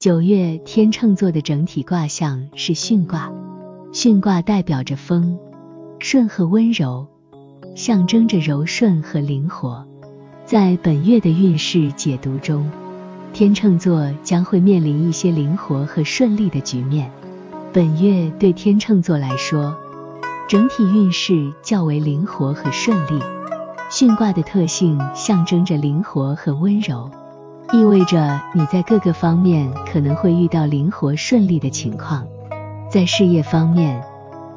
九月天秤座的整体卦象是巽卦，巽卦代表着风，顺和温柔，象征着柔顺和灵活。在本月的运势解读中，天秤座将会面临一些灵活和顺利的局面。本月对天秤座来说，整体运势较为灵活和顺利。巽卦的特性象征着灵活和温柔，意味着你在各个方面可能会遇到灵活顺利的情况。在事业方面，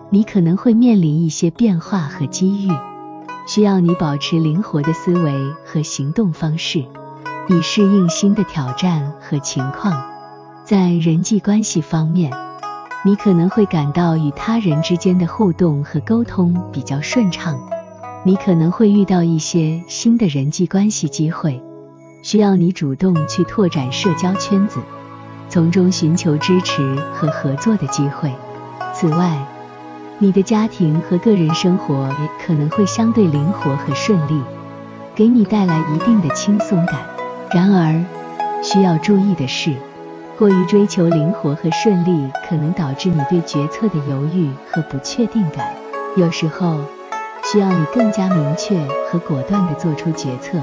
你可能会面临一些变化和机遇。需要你保持灵活的思维和行动方式，以适应新的挑战和情况。在人际关系方面，你可能会感到与他人之间的互动和沟通比较顺畅。你可能会遇到一些新的人际关系机会，需要你主动去拓展社交圈子，从中寻求支持和合作的机会。此外，你的家庭和个人生活也可能会相对灵活和顺利，给你带来一定的轻松感。然而，需要注意的是，过于追求灵活和顺利，可能导致你对决策的犹豫和不确定感。有时候，需要你更加明确和果断地做出决策，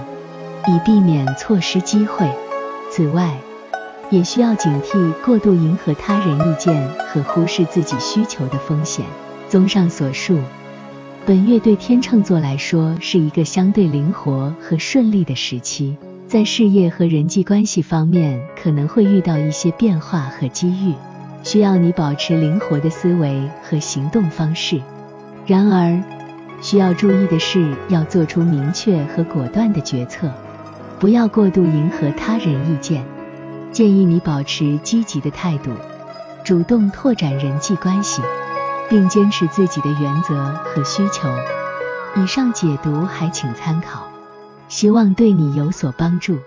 以避免错失机会。此外，也需要警惕过度迎合他人意见和忽视自己需求的风险。综上所述，本月对天秤座来说是一个相对灵活和顺利的时期，在事业和人际关系方面可能会遇到一些变化和机遇，需要你保持灵活的思维和行动方式。然而，需要注意的是要做出明确和果断的决策，不要过度迎合他人意见。建议你保持积极的态度，主动拓展人际关系。并坚持自己的原则和需求。以上解读还请参考，希望对你有所帮助。